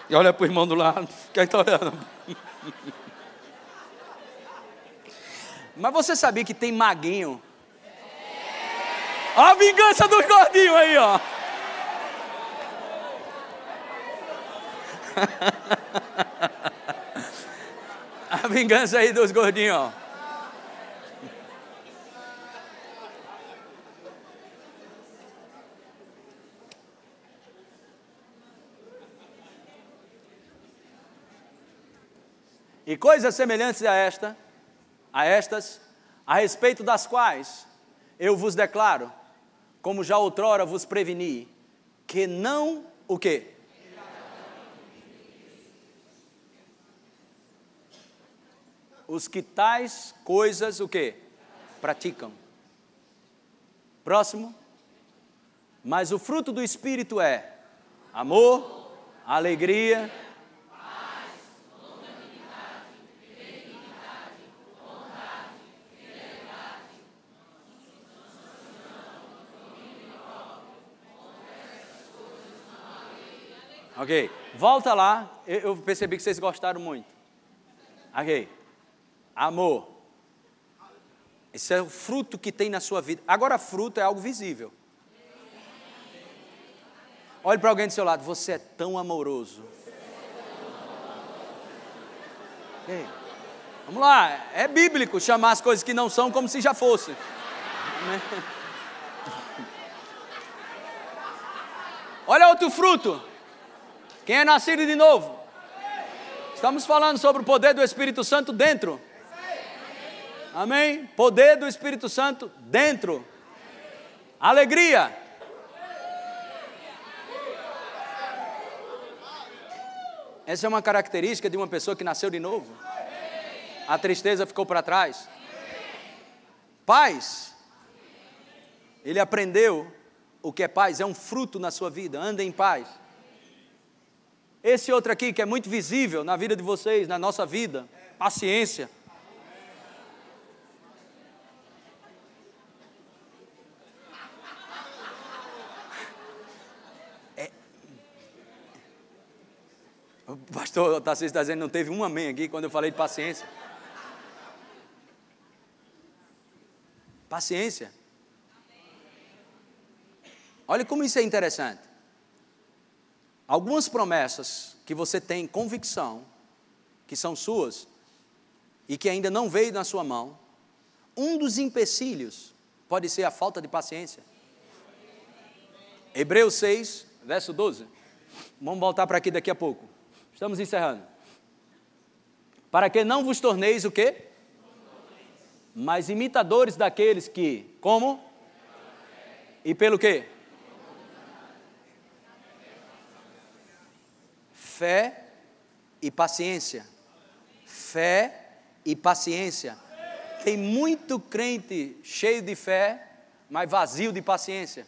E olha para o irmão do lado, que está olhando. Mas você sabia que tem maguinho? a vingança dos gordinhos aí, ó. a vingança aí dos gordinhos, ó. E coisas semelhantes a esta a estas, a respeito das quais eu vos declaro, como já outrora vos preveni, que não o quê? Os que tais coisas o quê? Praticam. Próximo. Mas o fruto do Espírito é amor, alegria, Ok. Volta lá. Eu percebi que vocês gostaram muito. Ok. Amor. Esse é o fruto que tem na sua vida. Agora, fruto é algo visível. Olhe para alguém do seu lado. Você é tão amoroso. Vamos lá. É bíblico chamar as coisas que não são como se já fosse. Olha outro fruto. Quem é nascido de novo? Estamos falando sobre o poder do Espírito Santo dentro. Amém? Poder do Espírito Santo dentro. Alegria. Essa é uma característica de uma pessoa que nasceu de novo. A tristeza ficou para trás? Paz. Ele aprendeu o que é paz, é um fruto na sua vida, anda em paz. Esse outro aqui que é muito visível na vida de vocês, na nossa vida, paciência. É. O pastor Tarcísio está dizendo, não teve um amém aqui quando eu falei de paciência. Paciência. Olha como isso é interessante. Algumas promessas que você tem convicção que são suas e que ainda não veio na sua mão, um dos empecilhos pode ser a falta de paciência. Hebreus 6, verso 12. Vamos voltar para aqui daqui a pouco. Estamos encerrando. Para que não vos torneis o quê? Mas imitadores daqueles que, como? E pelo quê? Fé e paciência. Fé e paciência. Tem muito crente cheio de fé, mas vazio de paciência.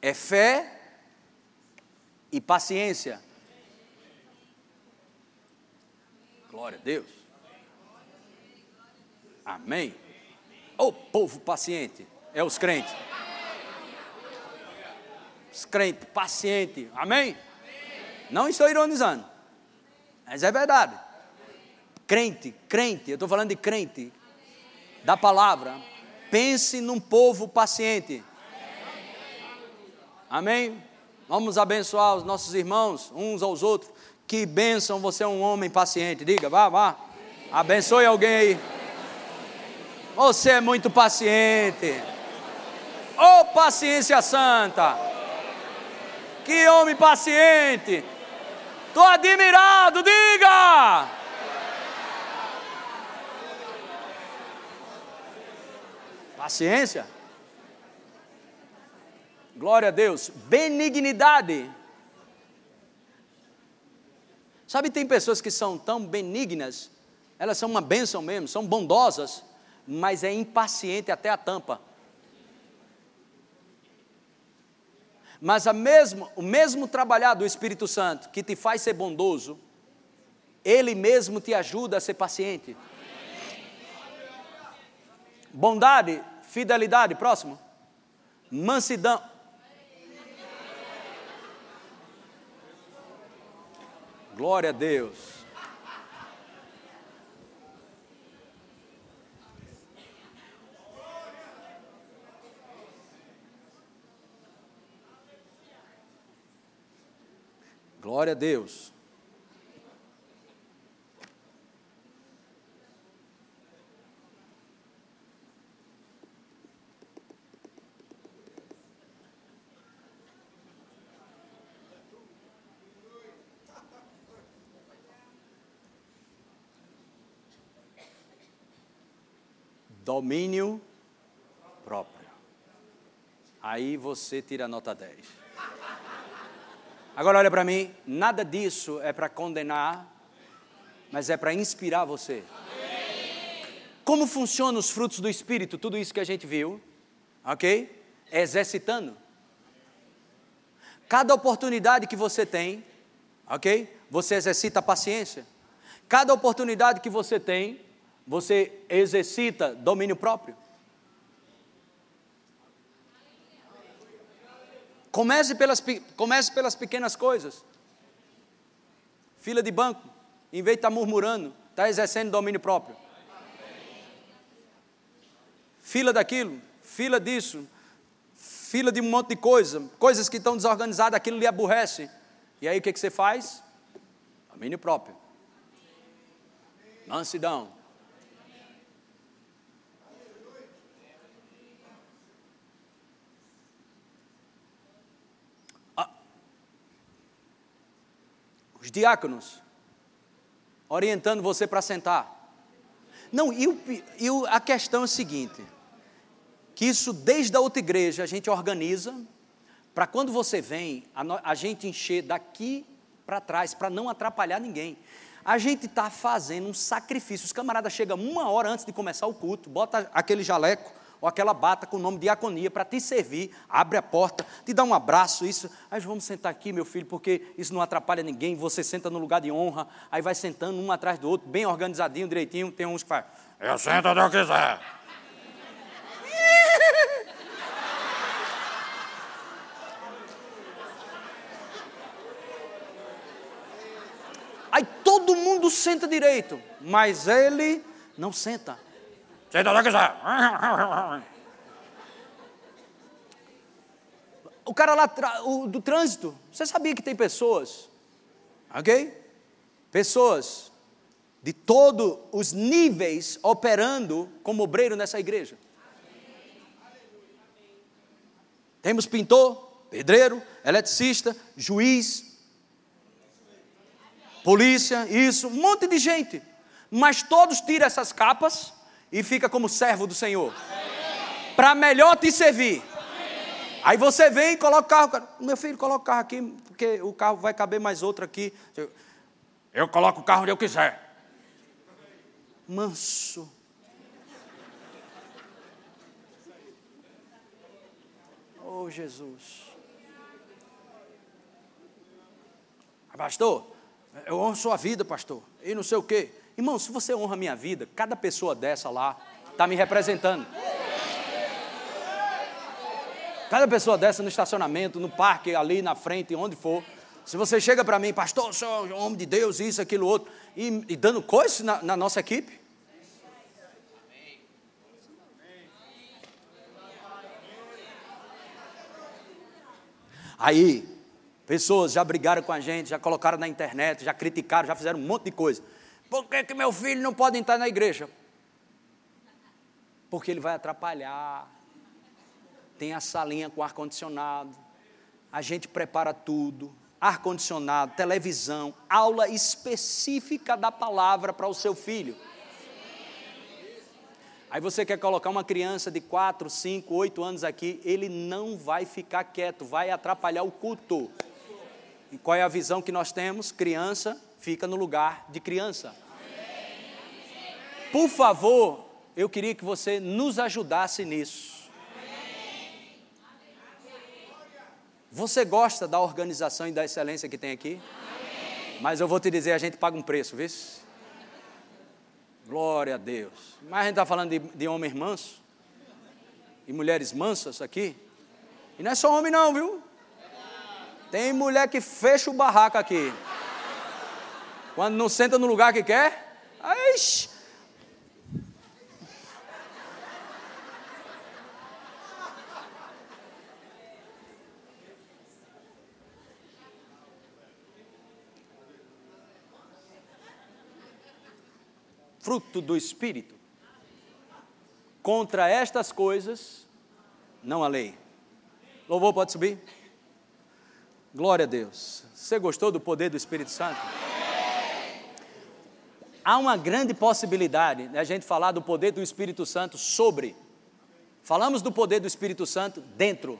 É fé e paciência. Glória a Deus. Amém. O povo paciente é os crentes crente, paciente. Amém? Amém? Não estou ironizando, mas é verdade. Crente, crente, eu estou falando de crente, da palavra. Pense num povo paciente. Amém? Vamos abençoar os nossos irmãos, uns aos outros. Que bênção, você é um homem paciente. Diga, vá, vá. Abençoe alguém aí. Você é muito paciente. Oh, paciência santa. Que homem paciente. Estou admirado, diga! Paciência. Glória a Deus. Benignidade. Sabe, tem pessoas que são tão benignas, elas são uma bênção mesmo, são bondosas, mas é impaciente até a tampa. Mas mesmo, o mesmo trabalhar do Espírito Santo que te faz ser bondoso, ele mesmo te ajuda a ser paciente. Bondade, fidelidade, próximo. Mansidão. Glória a Deus. Glória a Deus. Domínio próprio. Aí você tira a nota 10. Agora olha para mim, nada disso é para condenar, mas é para inspirar você. Como funcionam os frutos do Espírito? Tudo isso que a gente viu, ok? Exercitando. Cada oportunidade que você tem, ok? Você exercita a paciência. Cada oportunidade que você tem, você exercita domínio próprio. Comece pelas, comece pelas pequenas coisas. Fila de banco, em vez de estar tá murmurando, está exercendo domínio próprio. Fila daquilo, fila disso, fila de um monte de coisa, coisas que estão desorganizadas, aquilo lhe aborrece. E aí o que, que você faz? Domínio próprio. Mansidão. Os diáconos, orientando você para sentar. Não, e, o, e a questão é a seguinte: que isso desde a outra igreja a gente organiza, para quando você vem, a, a gente encher daqui para trás, para não atrapalhar ninguém. A gente está fazendo um sacrifício. Os camaradas chegam uma hora antes de começar o culto, bota aquele jaleco ou aquela bata com o nome de diaconia para te servir, abre a porta, te dá um abraço, isso. Aí vamos sentar aqui, meu filho, porque isso não atrapalha ninguém. Você senta no lugar de honra, aí vai sentando um atrás do outro, bem organizadinho, direitinho. Tem uns que faz, eu sento onde eu quiser. Aí todo mundo senta direito, mas ele não senta. Quiser. O cara lá o, do trânsito, você sabia que tem pessoas, ok? Pessoas de todos os níveis operando como obreiro nessa igreja. Temos pintor, pedreiro, eletricista, juiz, polícia, isso, um monte de gente. Mas todos tiram essas capas e fica como servo do Senhor. Para melhor te servir. Aí você vem e coloca o carro. Meu filho, coloca o carro aqui, porque o carro vai caber mais outro aqui. Eu coloco o carro onde eu quiser. Manso. Oh, Jesus. Pastor, eu honro sua vida, pastor. E não sei o quê. Irmão, se você honra a minha vida, cada pessoa dessa lá está me representando. Cada pessoa dessa no estacionamento, no parque, ali na frente, onde for. Se você chega para mim, pastor, sou homem de Deus, isso, aquilo, outro, e, e dando coisas na, na nossa equipe. Aí, Pessoas já brigaram com a gente, já colocaram na internet, já criticaram, já fizeram um monte de coisa. Por que, que meu filho não pode entrar na igreja? Porque ele vai atrapalhar. Tem a salinha com ar-condicionado. A gente prepara tudo. Ar-condicionado, televisão, aula específica da palavra para o seu filho. Aí você quer colocar uma criança de 4, 5, 8 anos aqui, ele não vai ficar quieto, vai atrapalhar o culto. E qual é a visão que nós temos? Criança fica no lugar de criança. Por favor, eu queria que você nos ajudasse nisso. Você gosta da organização e da excelência que tem aqui? Mas eu vou te dizer, a gente paga um preço, viu? Glória a Deus. Mas a gente está falando de, de homens mansos e mulheres mansas aqui. E não é só homem não, viu? Tem mulher que fecha o barraco aqui. Quando não senta no lugar que quer, Aish. Fruto do Espírito. Contra estas coisas, não há lei. Louvor pode subir? Glória a Deus. Você gostou do poder do Espírito Santo? Há uma grande possibilidade de a gente falar do poder do Espírito Santo sobre. Falamos do poder do Espírito Santo dentro.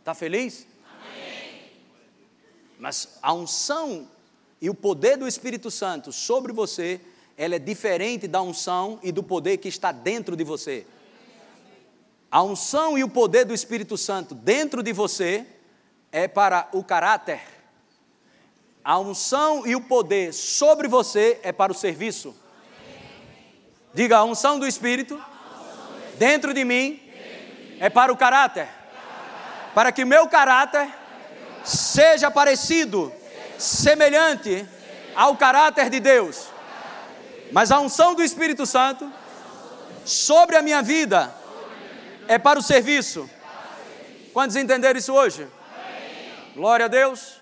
Está feliz? Mas a unção e o poder do Espírito Santo sobre você, ela é diferente da unção e do poder que está dentro de você. A unção e o poder do Espírito Santo dentro de você é para o caráter. A unção e o poder sobre você é para o serviço. Diga, a unção do Espírito dentro de mim é para o caráter. Para que meu caráter seja parecido, semelhante ao caráter de Deus. Mas a unção do Espírito Santo sobre a minha vida é para o serviço. Quantos entenderam isso hoje? Glória a Deus.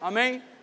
Amém.